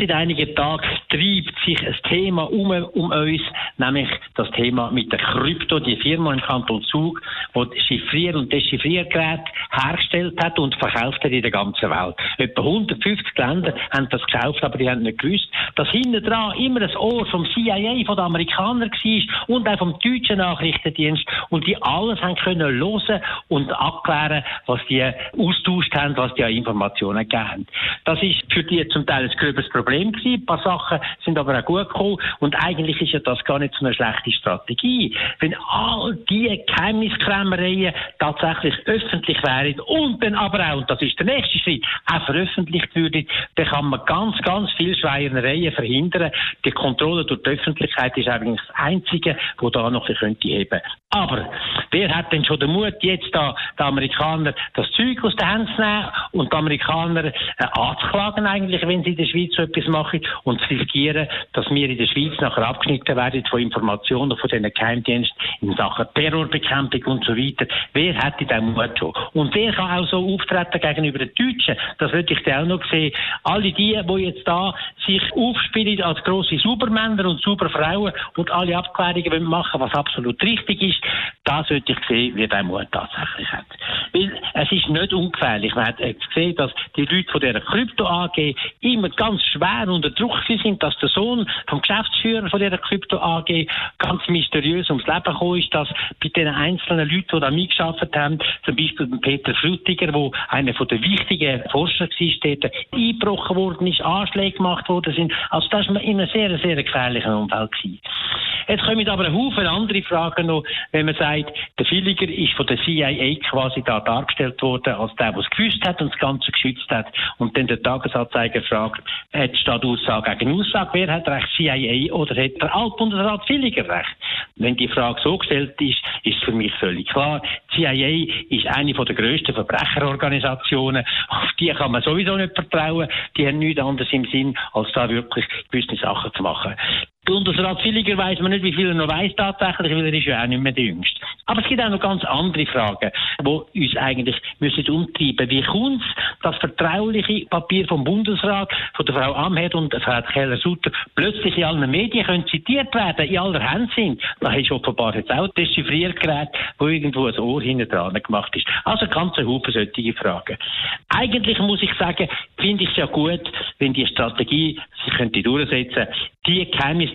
Seit einigen Tagen treibt sich ein Thema um, um uns, nämlich das Thema mit der Krypto, die Firma im Kanton Zug, die Chiffrier- und Dechiffriergeräte hergestellt hat und verkauft hat in der ganzen Welt. Etwa 150 Länder haben das gekauft, aber die haben nicht gewusst, dass hinten dran immer ein Ohr vom CIA, von den Amerikanern war und auch vom deutschen Nachrichtendienst und die alles haben können hören und abklären, was die austauscht haben, was die an Informationen gegeben haben. Das ist für die zum Teil ein gröberes Problem gewesen. Ein paar Sachen sind aber auch gut gekommen und eigentlich ist ja das gar nicht so eine schlechte Strategie. Wenn all die Geheimniskrämereien tatsächlich öffentlich wären und dann aber auch, und das ist der nächste Schritt, auch veröffentlicht würden, dann kann man ganz, ganz viel Schweierereien verhindern. Die Kontrolle durch die Öffentlichkeit ist eigentlich das Einzige, wo da noch ein könnte heben. Aber wer hat denn schon den Mut, jetzt da die Amerikaner das Zeug aus den Händen zu nehmen und die Amerikaner äh, anzuklagen eigentlich, wenn sie in der Schweiz so etwas machen und zu riskieren, dass wir in der Schweiz nachher abgeschnitten werden von Informationen von diesen Geheimdiensten in Sachen Terrorbekämpfung und so weiter. Wer hätte den Mut schon? Und wer kann auch so auftreten gegenüber den Deutschen? Das würde ich auch noch sehen. Alle die, die jetzt da sich aufspielen als grosse Supermänner und Superfrauen und alle Abklärungen machen, was absolut richtig ist, das würde ich sehen, wie der Mut tatsächlich hat. Weil es ist nicht ungefährlich. Man hat gesehen, dass die Leute von dieser Krypto AG immer ganz schwer unter Druck sind, dass der Sohn vom Geschäftsführer von dieser Krypto AG ganz mysteriös ums Leben gekommen ist, dass bei den einzelnen Leuten, die da mitgearbeitet haben, zum Beispiel Peter Frutiger, wo einer von den wichtigen Forscher war, dort eingebrochen worden ist, Anschläge gemacht worden sind. Also das war in einem sehr, sehr gefährlichen Umfeld. Gewesen. Jetzt kommen aber ein Haufen andere Fragen noch, wenn man sagt, der Villiger ist von der CIA quasi da dargestellt worden als der, der es gewusst hat und das Ganze geschützt hat. Und dann der Tagesanzeiger fragt, hat statt Aussage gegen Aussage, wer hat recht, CIA oder hat der Altbundesrat Villiger recht? Wenn die Frage so gestellt ist, ist für mich völlig klar. CIA ist eine der grössten Verbrecherorganisationen. Auf die kann man sowieso nicht vertrauen. Die haben nichts anderes im Sinn, als da wirklich gewisse Sachen zu machen. Bundesrat Villiger weiß man nicht, wie viel er noch weiß tatsächlich, weil er ist ja auch nicht mehr der Jüngste. Aber es gibt auch noch ganz andere Fragen, die uns eigentlich müssen umtreiben. Wie kommt das vertrauliche Papier vom Bundesrat, von der Frau Amherd und Frau Keller-Sutter plötzlich in allen Medien können zitiert werden, in aller Hand sind? Da ist offenbar jetzt auch ein Dechiffriergerät, wo irgendwo ein Ohr hinten dran gemacht ist. Also ganz ein Haufen solche Fragen. Eigentlich muss ich sagen, finde ich es ja gut, wenn die Strategie sich könnte durchsetzen die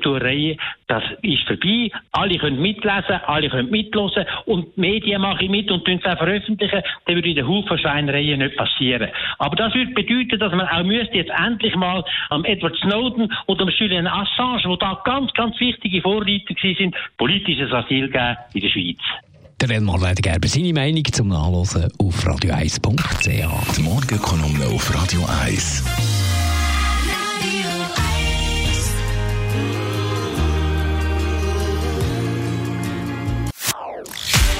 Geheimnistuerei, das ist vorbei. Alle können mitlesen, alle können mitlosen und die Medien machen mit und tun es auch veröffentlichen. Dann würde in der Haufen Schweinereien nicht passieren. Aber das würde bedeuten, dass man auch müsste jetzt endlich mal am Edward Snowden und am Julian Assange, wo da ganz, ganz wichtige Vorreiter sind, politisches Asyl geben in der Schweiz. Der Elmar Gerber seine Meinung zum Nachlesen auf radio1.ch. Die Morgenkolumne auf Radio 1.